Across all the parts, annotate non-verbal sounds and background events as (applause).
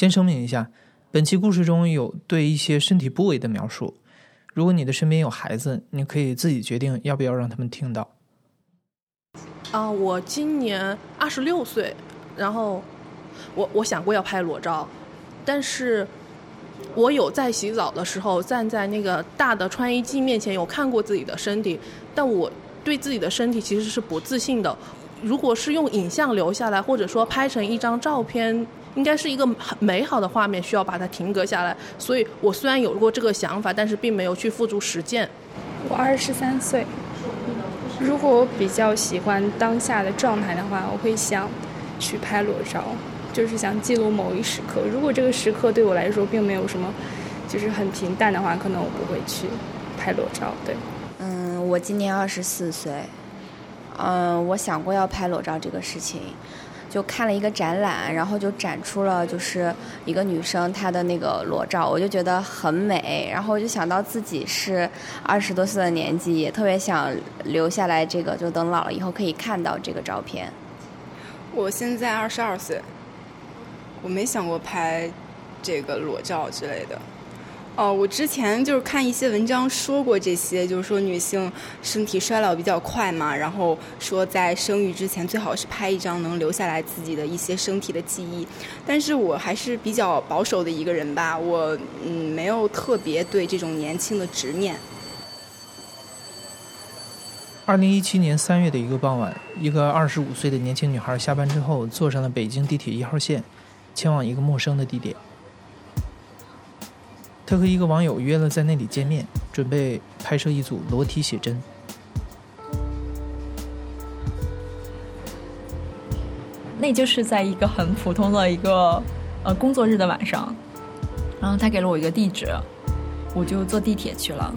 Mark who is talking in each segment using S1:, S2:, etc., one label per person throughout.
S1: 先声明一下，本期故事中有对一些身体部位的描述。如果你的身边有孩子，你可以自己决定要不要让他们听到。
S2: 啊，我今年二十六岁，然后我我想过要拍裸照，但是我有在洗澡的时候站在那个大的穿衣镜面前，有看过自己的身体，但我对自己的身体其实是不自信的。如果是用影像留下来，或者说拍成一张照片。应该是一个很美好的画面，需要把它停格下来。所以我虽然有过这个想法，但是并没有去付诸实践。
S3: 我二十三岁，如果我比较喜欢当下的状态的话，我会想去拍裸照，就是想记录某一时刻。如果这个时刻对我来说并没有什么，就是很平淡的话，可能我不会去拍裸照。对，
S4: 嗯，我今年二十四岁，嗯，我想过要拍裸照这个事情。就看了一个展览，然后就展出了就是一个女生她的那个裸照，我就觉得很美，然后我就想到自己是二十多岁的年纪，也特别想留下来这个，就等老了以后可以看到这个照片。
S5: 我现在二十二岁，我没想过拍这个裸照之类的。哦，我之前就是看一些文章说过这些，就是说女性身体衰老比较快嘛，然后说在生育之前最好是拍一张能留下来自己的一些身体的记忆。但是我还是比较保守的一个人吧，我嗯没有特别对这种年轻的执念。
S1: 二零一七年三月的一个傍晚，一个二十五岁的年轻女孩下班之后坐上了北京地铁一号线，前往一个陌生的地点。他和一个网友约了在那里见面，准备拍摄一组裸体写真。
S6: 那就是在一个很普通的一个呃工作日的晚上，然后他给了我一个地址，我就坐地铁去了。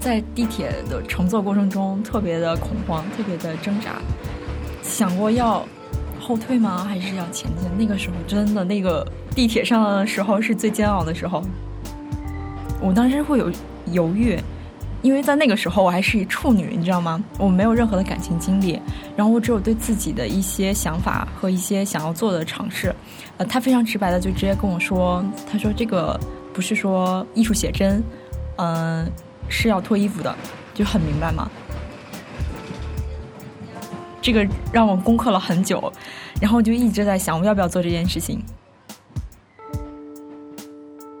S6: 在地铁的乘坐过程中，特别的恐慌，特别的挣扎，想过要。后退吗？还是要前进？那个时候真的，那个地铁上的时候是最煎熬的时候。我当时会有犹豫，因为在那个时候我还是一处女，你知道吗？我没有任何的感情经历，然后我只有对自己的一些想法和一些想要做的尝试。呃，他非常直白的就直接跟我说：“他说这个不是说艺术写真，嗯，是要脱衣服的，就很明白嘛。”这个让我攻克了很久，然后就一直在想我要不要做这件事情。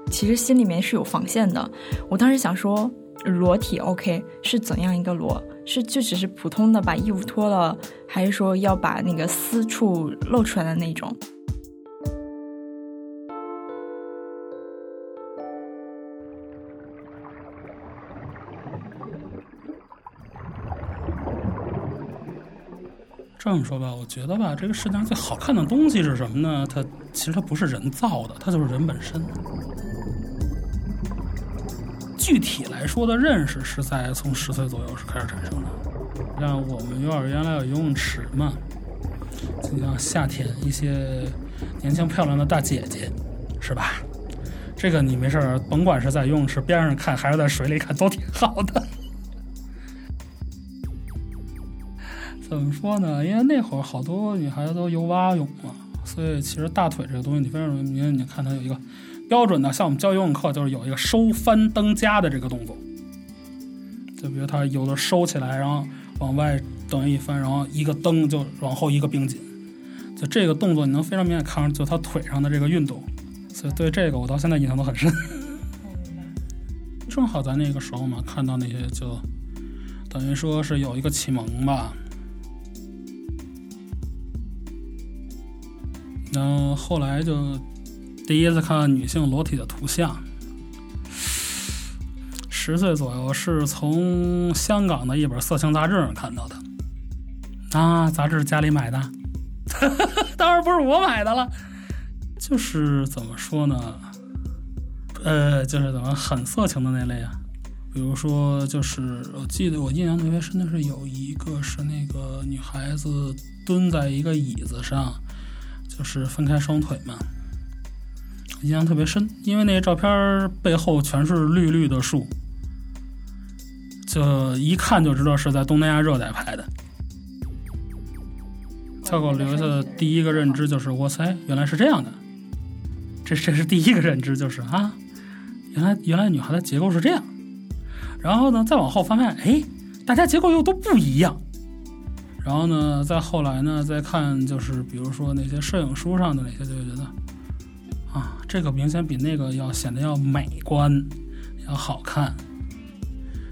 S6: 其实心里面是有防线的，我当时想说裸体 OK 是怎样一个裸？是就只是普通的把衣服脱了，还是说要把那个私处露出来的那种？
S7: 这么说吧，我觉得吧，这个世界上最好看的东西是什么呢？它其实它不是人造的，它就是人本身。具体来说的认识是在从十岁左右是开始产生的。像我们幼儿园来有游泳池嘛，就像夏天一些年轻漂亮的大姐姐，是吧？这个你没事甭管是在游泳池边上看，还是在水里看，都挺好的。么说呢？因为那会儿好多女孩子都游蛙泳嘛，所以其实大腿这个东西你非常容易，你看它有一个标准的，像我们教游泳课就是有一个收翻蹬夹的这个动作，就比如他有的收起来，然后往外等于一翻，然后一个蹬就往后一个并紧，就这个动作你能非常明显看出就他腿上的这个运动，所以对这个我到现在印象都很深。正好在那个时候嘛，看到那些就等于说是有一个启蒙吧。然后后来就第一次看到女性裸体的图像，十岁左右是从香港的一本色情杂志上看到的。啊，杂志家里买的，(laughs) 当然不是我买的了。就是怎么说呢？呃，就是怎么很色情的那类啊。比如说，就是我记得我印象特别深的是有一个是那个女孩子蹲在一个椅子上。就是分开双腿嘛，印象特别深，因为那个照片背后全是绿绿的树，就一看就知道是在东南亚热带拍的。跳狗留下的第一个认知就是，哇塞，原来是这样的。这这是第一个认知，就是啊，原来原来女孩的结构是这样。然后呢，再往后发现，哎，大家结构又都不一样。然后呢，再后来呢，再看就是比如说那些摄影书上的那些，就觉得啊，这个明显比那个要显得要美观，要好看。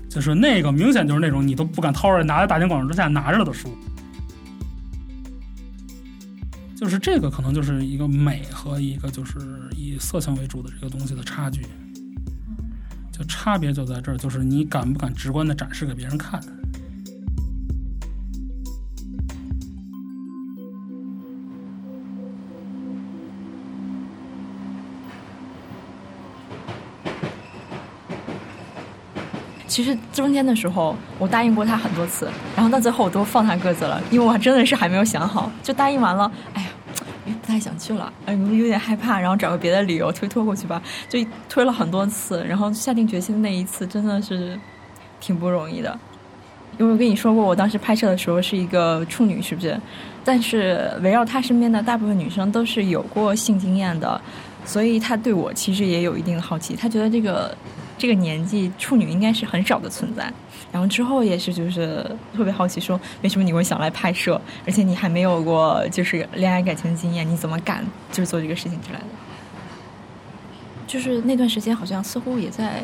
S7: 就是那个明显就是那种你都不敢掏出来拿在大庭广众之下拿着的书。就是这个可能就是一个美和一个就是以色情为主的这个东西的差距，就差别就在这儿，就是你敢不敢直观的展示给别人看。
S6: 其实中间的时候，我答应过他很多次，然后到最后我都放他鸽子了，因为我真的是还没有想好，就答应完了，哎呀，不太想去了，哎，有点害怕，然后找个别的理由推脱过去吧，就推了很多次，然后下定决心那一次真的是挺不容易的，因为我跟你说过，我当时拍摄的时候是一个处女，是不是？但是围绕他身边的大部分女生都是有过性经验的，所以他对我其实也有一定的好奇，他觉得这个。这个年纪处女应该是很少的存在，然后之后也是就是特别好奇，说为什么你会想来拍摄，而且你还没有过就是恋爱感情经验，你怎么敢就是做这个事情之类的？就是那段时间好像似乎也在，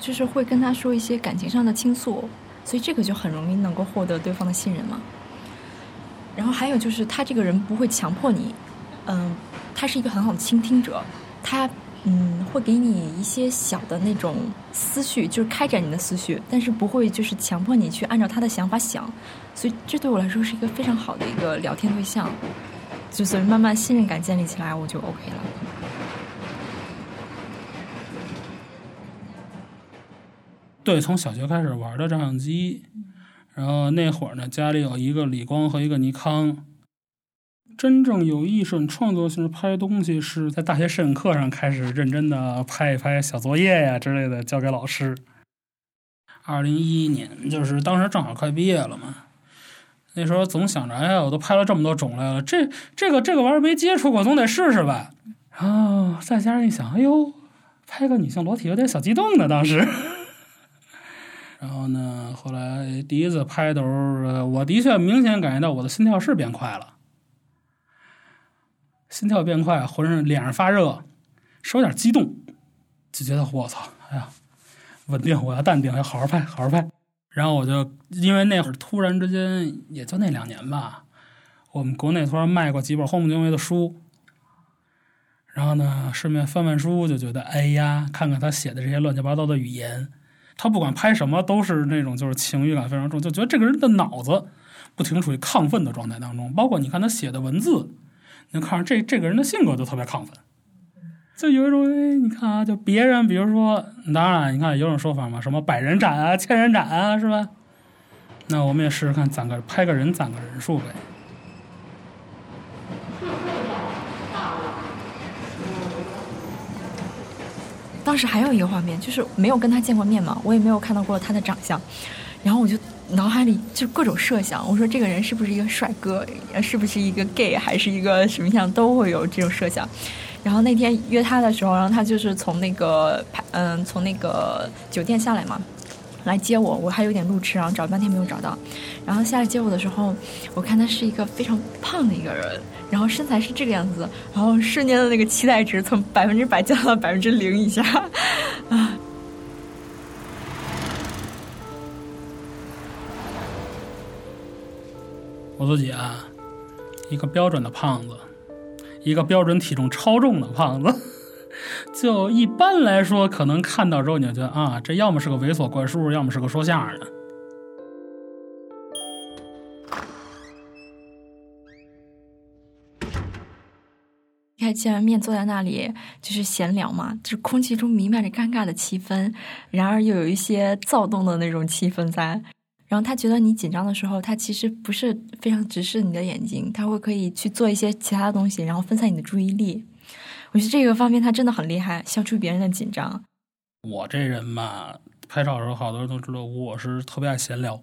S6: 就是会跟他说一些感情上的倾诉，所以这个就很容易能够获得对方的信任嘛。然后还有就是他这个人不会强迫你，嗯，他是一个很好的倾听者，他。嗯，会给你一些小的那种思绪，就是开展你的思绪，但是不会就是强迫你去按照他的想法想，所以这对我来说是一个非常好的一个聊天对象，就所以慢慢信任感建立起来，我就 OK 了。
S7: 对，从小学开始玩的照相机，然后那会儿呢，家里有一个理光和一个尼康。真正有艺术创作性拍东西是在大学摄影课上开始认真的拍一拍小作业呀之类的交给老师。二零一一年，就是当时正好快毕业了嘛，那时候总想着，哎呀，我都拍了这么多种类了，这这个这个玩意儿没接触过，总得试试吧。然后再加上一想，哎呦，拍个女性裸体有点小激动呢，当时。(laughs) 然后呢，后来第一次拍的时候，我的确明显感觉到我的心跳是变快了。心跳变快，浑身脸上发热，稍有点激动，就觉得我操，哎呀，稳定，我要淡定，要好好拍，好好拍。然后我就因为那会儿突然之间，也就那两年吧，我们国内突然卖过几本荒木经惟的书，然后呢，顺便翻翻书，就觉得哎呀，看看他写的这些乱七八糟的语言，他不管拍什么都是那种就是情绪感非常重，就觉得这个人的脑子不停处于亢奋的状态当中，包括你看他写的文字。你看，这这个人的性格就特别亢奋，就有一种，哎，你看啊，就别人，比如说，当然，你看有种说法嘛，什么百人斩啊，千人斩啊，是吧？那我们也试试看，攒个拍个人，攒个人数呗。
S6: 当时还有一个画面，就是没有跟他见过面嘛，我也没有看到过他的长相，然后我就。脑海里就各种设想，我说这个人是不是一个帅哥，是不是一个 gay，还是一个什么样，都会有这种设想。然后那天约他的时候，然后他就是从那个嗯，从那个酒店下来嘛，来接我。我还有点路痴，然后找半天没有找到。然后下来接我的时候，我看他是一个非常胖的一个人，然后身材是这个样子，然后瞬间的那个期待值从百分之百降到百分之零以下
S7: 我自己啊，一个标准的胖子，一个标准体重超重的胖子。(laughs) 就一般来说，可能看到之后你就觉得啊，这要么是个猥琐怪叔，要么是个说相声的。
S6: 你看，见完面坐在那里就是闲聊嘛，就是空气中弥漫着尴尬的气氛，然而又有一些躁动的那种气氛在。然后他觉得你紧张的时候，他其实不是非常直视你的眼睛，他会可以去做一些其他的东西，然后分散你的注意力。我觉得这个方面他真的很厉害，消除别人的紧张。
S7: 我这人嘛，拍照的时候好多人都知道我是特别爱闲聊，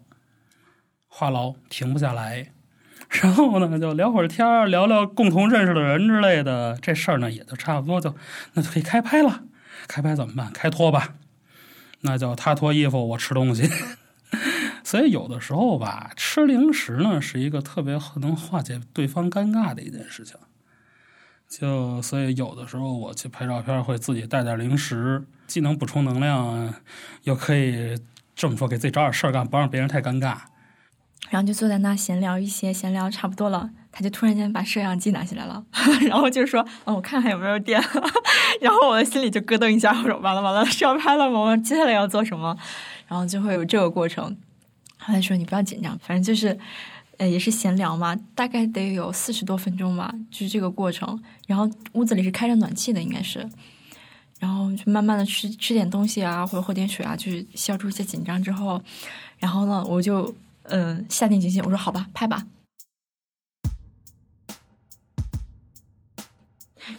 S7: 话痨停不下来。(laughs) 然后呢就聊会儿天儿，聊聊共同认识的人之类的，这事儿呢也就差不多就那就可以开拍了。开拍怎么办？开脱吧，那叫他脱衣服，我吃东西。所以有的时候吧，吃零食呢是一个特别能化解对方尴尬的一件事情。就所以有的时候我去拍照片，会自己带点零食，既能补充能量，又可以这么说给自己找点事儿干，不让别人太尴尬。
S6: 然后就坐在那闲聊一些，闲聊差不多了，他就突然间把摄像机拿起来了，(laughs) 然后就说：“嗯，我看看有没有电。(laughs) ”然后我的心里就咯噔一下，我说：“完了完了，是要拍了吗？我接下来要做什么？”然后就会有这个过程。后来说：“你不要紧张，反正就是。”呃，也是闲聊嘛，大概得有四十多分钟吧，就是这个过程。然后屋子里是开着暖气的，应该是。然后就慢慢的吃吃点东西啊，或者喝点水啊，就是消除一些紧张之后，然后呢，我就嗯下定决心，我说好吧，拍吧。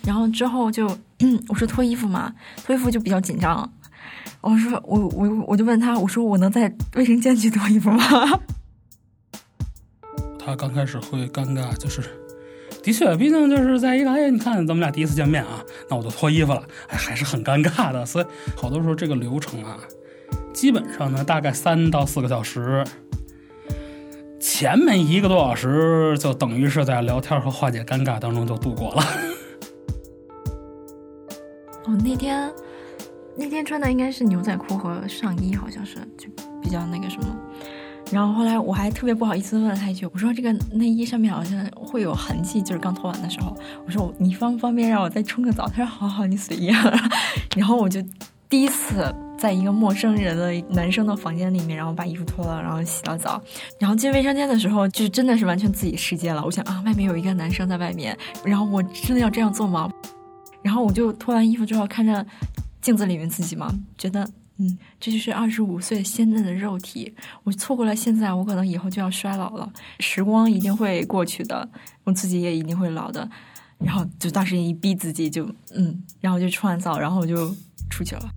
S6: 然后之后就 (clears throat) 我说脱衣服嘛，脱衣服就比较紧张。我说我我我就问他，我说我能在卫生间去脱衣服吗？
S7: 他刚开始会尴尬，就是的确，毕竟就是在一个哎，你看咱们俩第一次见面啊，那我就脱衣服了，哎，还是很尴尬的。所以好多时候这个流程啊，基本上呢大概三到四个小时，前面一个多小时就等于是在聊天和化解尴尬当中就度过了。(laughs)
S6: 哦，那天那天穿的应该是牛仔裤和上衣，好像是就比较那个什么。然后后来我还特别不好意思问了他一句，我说这个内衣上面好像会有痕迹，就是刚脱完的时候。我说你方不方便让我再冲个澡？他说好好，你随意。(laughs) 然后我就第一次在一个陌生人的男生的房间里面，然后把衣服脱了，然后洗了澡，然后进卫生间的时候，就真的是完全自己世界了。我想啊，外面有一个男生在外面，然后我真的要这样做吗？然后我就脱完衣服之后看着镜子里面自己嘛，觉得。嗯，这就是二十五岁鲜嫩的肉体。我错过了现在，我可能以后就要衰老了。时光一定会过去的，我自己也一定会老的。然后就当时一逼自己，就嗯，然后就冲完澡，然后我就出去了。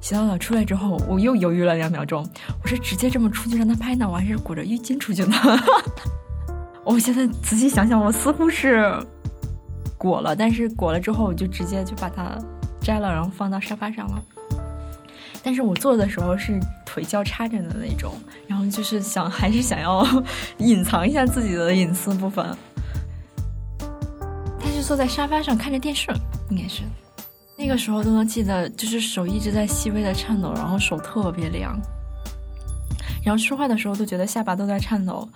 S6: 洗完澡出来之后，我又犹豫了两秒钟。我是直接这么出去让他拍呢，我还是裹着浴巾出去呢？(laughs) 我现在仔细想想，我似乎是裹了，但是裹了之后，我就直接就把它。摘了，然后放到沙发上了。但是我坐的时候是腿交叉着的那种，然后就是想还是想要 (laughs) 隐藏一下自己的隐私部分。他是坐在沙发上看着电视，应该是那个时候都能记得，就是手一直在细微的颤抖，然后手特别凉，然后说话的时候都觉得下巴都在颤抖，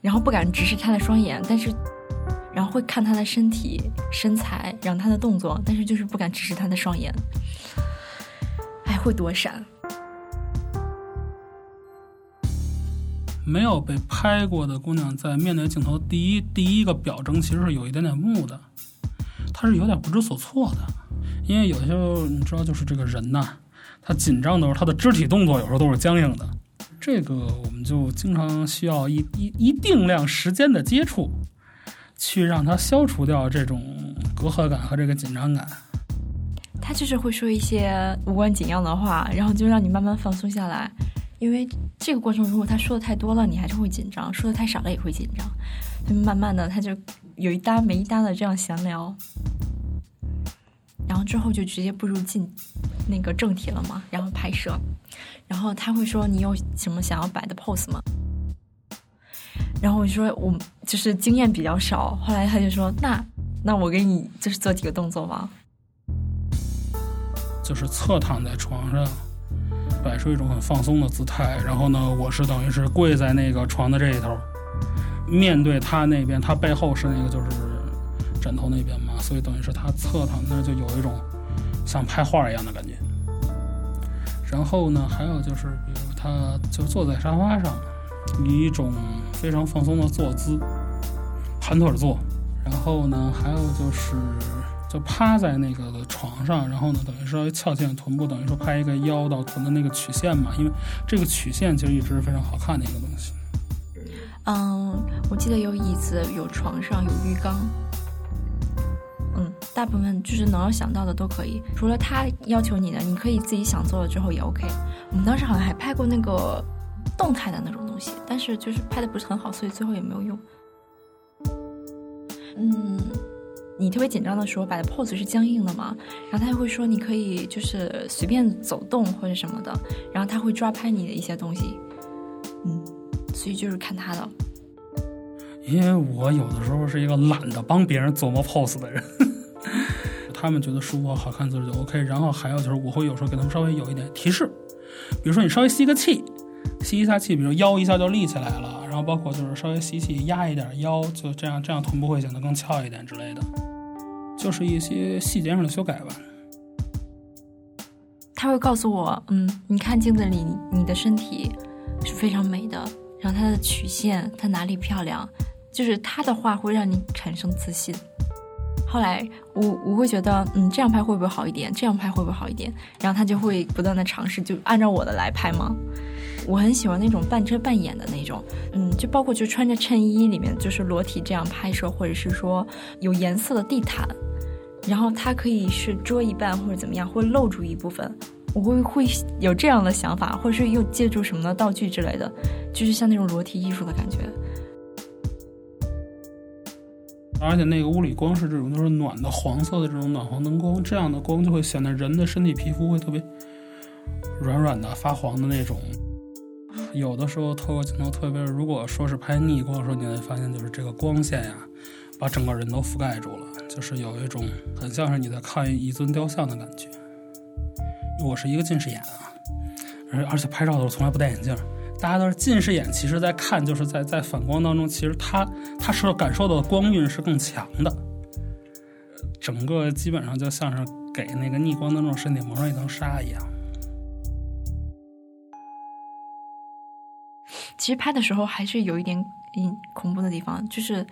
S6: 然后不敢直视他的双眼，但是。然后会看他的身体、身材，然后他的动作，但是就是不敢直视他的双眼，还会躲闪。
S7: 没有被拍过的姑娘，在面对镜头，第一第一个表征其实是有一点点木的，她是有点不知所措的，因为有些时候你知道，就是这个人呐，他紧张的时候，他的肢体动作有时候都是僵硬的，这个我们就经常需要一一一定量时间的接触。去让他消除掉这种隔阂感和这个紧张感。
S6: 他就是会说一些无关紧要的话，然后就让你慢慢放松下来。因为这个过程，如果他说的太多了，你还是会紧张；说的太少了，也会紧张。慢慢的，他就有一搭没一搭的这样闲聊，然后之后就直接步入进那个正题了嘛，然后拍摄。然后他会说：“你有什么想要摆的 pose 吗？”然后我就说，我就是经验比较少。后来他就说，那那我给你就是做几个动作吧。
S7: 就是侧躺在床上，摆出一种很放松的姿态。然后呢，我是等于是跪在那个床的这一头，面对他那边，他背后是那个就是枕头那边嘛，所以等于是他侧躺那就有一种像拍画一样的感觉。然后呢，还有就是，比如他就坐在沙发上。以一种非常放松的坐姿，盘腿坐，然后呢，还有就是，就趴在那个床上，然后呢，等于说翘起臀部，等于说拍一个腰到臀的那个曲线嘛，因为这个曲线其实一直是非常好看的一个东西。
S6: 嗯，我记得有椅子，有床上，有浴缸，嗯，大部分就是能想到的都可以，除了他要求你的，你可以自己想做了之后也 OK。我们当时好像还拍过那个动态的那种东西。但是就是拍的不是很好，所以最后也没有用。嗯，你特别紧张的时候摆的 pose 是僵硬的嘛，然后他就会说你可以就是随便走动或者什么的，然后他会抓拍你的一些东西。嗯，所以就是看他的。
S7: 因为我有的时候是一个懒得帮别人琢磨 pose 的人，他们觉得舒服好看就是就 OK。然后还有就是我会有时候给他们稍微有一点提示，比如说你稍微吸个气，吸一下气，比如腰一下就立起来了。然后包括就是稍微吸气压一点腰，就这样这样臀部会显得更翘一点之类的，就是一些细节上的修改吧。
S6: 他会告诉我，嗯，你看镜子里你的身体是非常美的，然后它的曲线它哪里漂亮。就是他的话会让你产生自信。后来我我会觉得，嗯，这样拍会不会好一点？这样拍会不会好一点？然后他就会不断的尝试，就按照我的来拍吗？我很喜欢那种半遮半掩的那种，嗯，就包括就穿着衬衣里面就是裸体这样拍摄，或者是说有颜色的地毯，然后它可以是遮一半或者怎么样，会露出一部分。我会会有这样的想法，或者是又借助什么的道具之类的，就是像那种裸体艺术的感觉。
S7: 而且那个屋里光是这种就是暖的黄色的这种暖黄灯光，这样的光就会显得人的身体皮肤会特别软软的、发黄的那种。有的时候透过镜头，特别如果说是拍逆光的时候，你会发现就是这个光线呀，把整个人都覆盖住了，就是有一种很像是你在看一尊雕像的感觉。我是一个近视眼啊，而而且拍照的时候从来不戴眼镜。大家都是近视眼，其实在看就是在在反光当中，其实他他是感受到的光晕是更强的，整个基本上就像是给那个逆光的那种身体蒙上一层纱一样。
S6: 其实拍的时候还是有一点嗯恐怖的地方，就是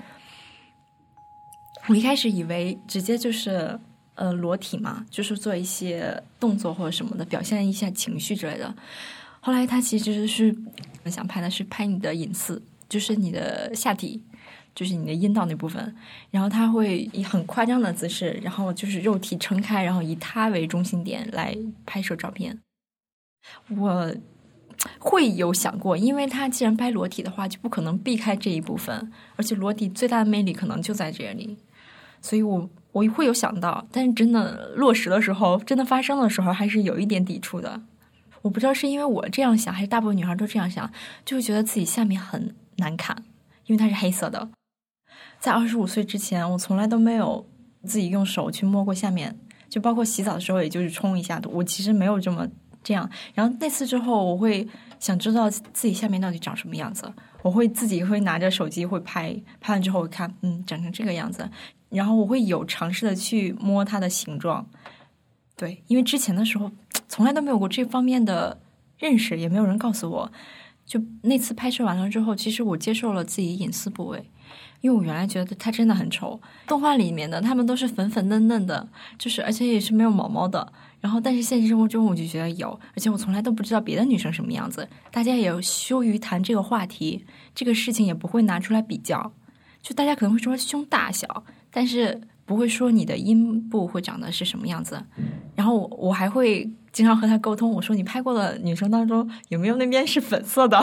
S6: 我一开始以为直接就是呃裸体嘛，就是做一些动作或者什么的，表现一下情绪之类的。后来他其实是想拍的是拍你的隐私，就是你的下体，就是你的阴道那部分。然后他会以很夸张的姿势，然后就是肉体撑开，然后以他为中心点来拍摄照片。我会有想过，因为他既然拍裸体的话，就不可能避开这一部分，而且裸体最大的魅力可能就在这里。所以我我会有想到，但是真的落实的时候，真的发生的时候，还是有一点抵触的。我不知道是因为我这样想，还是大部分女孩都这样想，就会觉得自己下面很难看，因为它是黑色的。在二十五岁之前，我从来都没有自己用手去摸过下面，就包括洗澡的时候，也就是冲一下我其实没有这么这样。然后那次之后，我会想知道自己下面到底长什么样子，我会自己会拿着手机会拍，拍完之后看，嗯，长成这个样子。然后我会有尝试的去摸它的形状。对，因为之前的时候从来都没有过这方面的认识，也没有人告诉我。就那次拍摄完了之后，其实我接受了自己隐私部位，因为我原来觉得它真的很丑。动画里面的他们都是粉粉嫩嫩的，就是而且也是没有毛毛的。然后，但是现实生活中我就觉得有，而且我从来都不知道别的女生什么样子，大家也羞于谈这个话题，这个事情也不会拿出来比较。就大家可能会说胸大小，但是。不会说你的阴部会长得是什么样子，然后我还会经常和他沟通。我说你拍过的女生当中有没有那边是粉色的？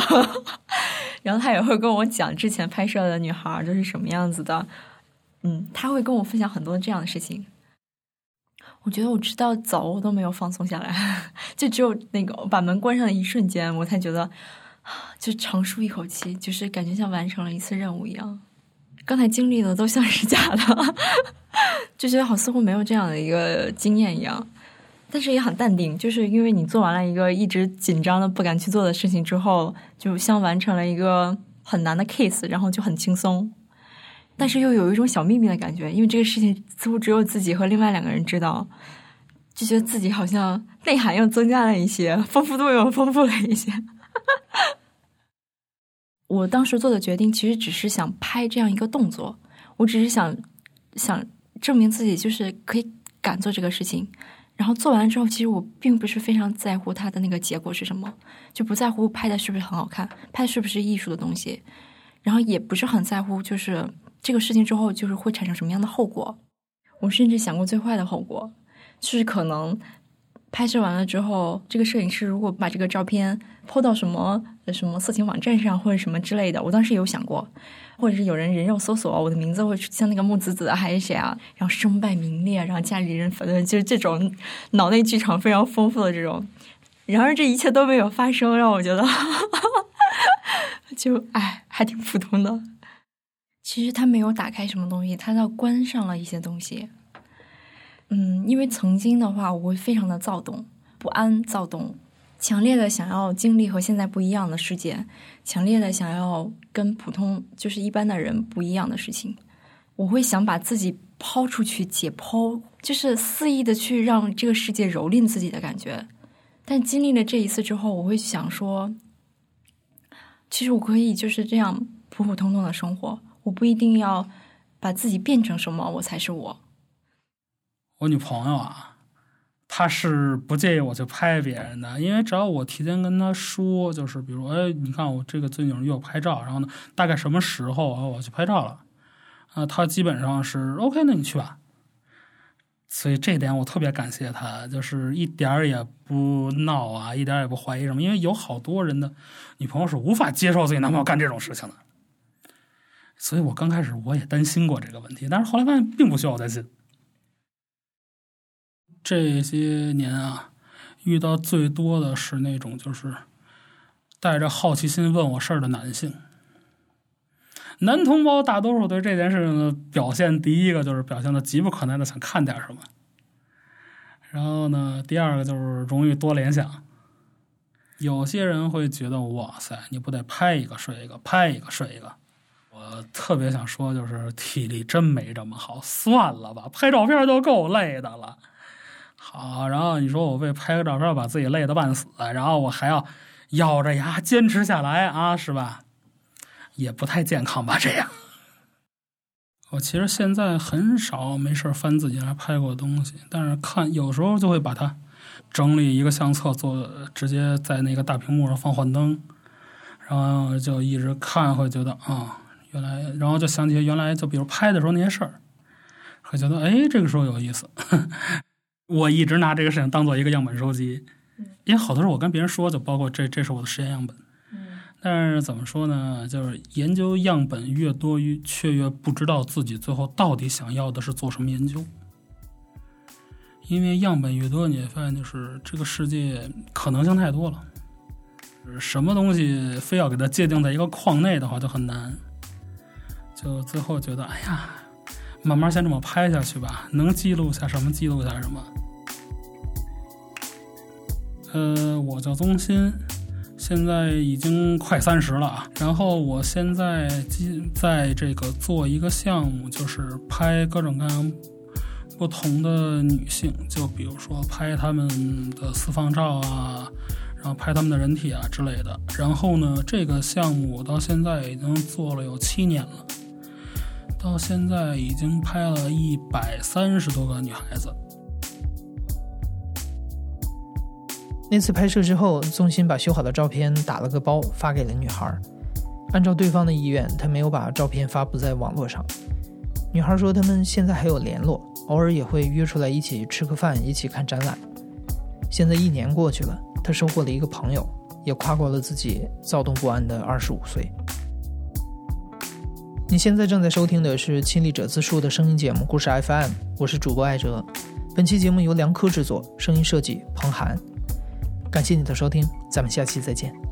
S6: (laughs) 然后他也会跟我讲之前拍摄的女孩都是什么样子的。嗯，他会跟我分享很多这样的事情。我觉得我直到走我都没有放松下来，(laughs) 就只有那个把门关上的一瞬间，我才觉得 (sighs) 就长舒一口气，就是感觉像完成了一次任务一样。刚才经历的都像是假的，(laughs) 就觉得好似乎没有这样的一个经验一样，但是也很淡定，就是因为你做完了一个一直紧张的不敢去做的事情之后，就像完成了一个很难的 case，然后就很轻松，但是又有一种小秘密的感觉，因为这个事情似乎只有自己和另外两个人知道，就觉得自己好像内涵又增加了一些，丰富度又丰富了一些。我当时做的决定其实只是想拍这样一个动作，我只是想想证明自己就是可以敢做这个事情。然后做完了之后，其实我并不是非常在乎它的那个结果是什么，就不在乎拍的是不是很好看，拍的是不是艺术的东西。然后也不是很在乎，就是这个事情之后就是会产生什么样的后果。我甚至想过最坏的后果，就是可能拍摄完了之后，这个摄影师如果把这个照片抛到什么什么色情网站上或者什么之类的，我当时有想过，或者是有人人肉搜索我的名字会像那个木子子还是谁啊，然后身败名裂，然后家里人反正就是这种脑内剧场非常丰富的这种。然而这一切都没有发生，让我觉得 (laughs) 就哎还挺普通的。其实他没有打开什么东西，他倒关上了一些东西。嗯，因为曾经的话，我会非常的躁动、不安、躁动，强烈的想要经历和现在不一样的世界，强烈的想要跟普通就是一般的人不一样的事情。我会想把自己抛出去，解剖，就是肆意的去让这个世界蹂躏自己的感觉。但经历了这一次之后，我会想说，其实我可以就是这样普普通通的生活，我不一定要把自己变成什么，我才是我。
S7: 我女朋友啊，她是不介意我去拍别人的，因为只要我提前跟她说，就是比如，哎，你看我这个最近约我拍照，然后呢，大概什么时候啊，我去拍照了，啊，她基本上是 OK，那你去吧。所以这点我特别感谢她，就是一点儿也不闹啊，一点也不怀疑什么，因为有好多人的女朋友是无法接受自己男朋友干这种事情的。所以我刚开始我也担心过这个问题，但是后来发现并不需要我担心。这些年啊，遇到最多的是那种就是带着好奇心问我事儿的男性。男同胞大多数对这件事情的表现，第一个就是表现的急不可耐的想看点什么，然后呢，第二个就是容易多联想。有些人会觉得，哇塞，你不得拍一个睡一个，拍一个睡一个。我特别想说，就是体力真没这么好，算了吧，拍照片都够累的了。好，然后你说我为拍个照片把自己累得半死，然后我还要咬着牙坚持下来啊，是吧？也不太健康吧？这样。我其实现在很少没事翻自己来拍过东西，但是看有时候就会把它整理一个相册，做直接在那个大屏幕上放幻灯，然后就一直看，会觉得啊，原来，然后就想起原来就比如拍的时候那些事儿，会觉得哎，这个时候有意思。我一直拿这个事情当做一个样本收集，因为好多时候我跟别人说，就包括这，这是我的实验样本。但是怎么说呢？就是研究样本越多，越却越不知道自己最后到底想要的是做什么研究。因为样本越多，你会发现就是这个世界可能性太多了，什么东西非要给它界定在一个框内的话就很难。就最后觉得，哎呀，慢慢先这么拍下去吧，能记录下什么记录下什么。呃，我叫宗鑫。现在已经快三十了啊，然后我现在在这个做一个项目，就是拍各种各样不同的女性，就比如说拍她们的私房照啊，然后拍她们的人体啊之类的。然后呢，这个项目到现在已经做了有七年了，到现在已经拍了一百三十多个女孩子。
S1: 那次拍摄之后，宗鑫把修好的照片打了个包发给了女孩。按照对方的意愿，他没有把照片发布在网络上。女孩说，他们现在还有联络，偶尔也会约出来一起吃个饭，一起看展览。现在一年过去了，他收获了一个朋友，也跨过了自己躁动不安的二十五岁。你现在正在收听的是亲历者自述的声音节目《故事 FM》，我是主播艾哲。本期节目由梁科制作，声音设计彭涵。感谢你的收听，咱们下期再见。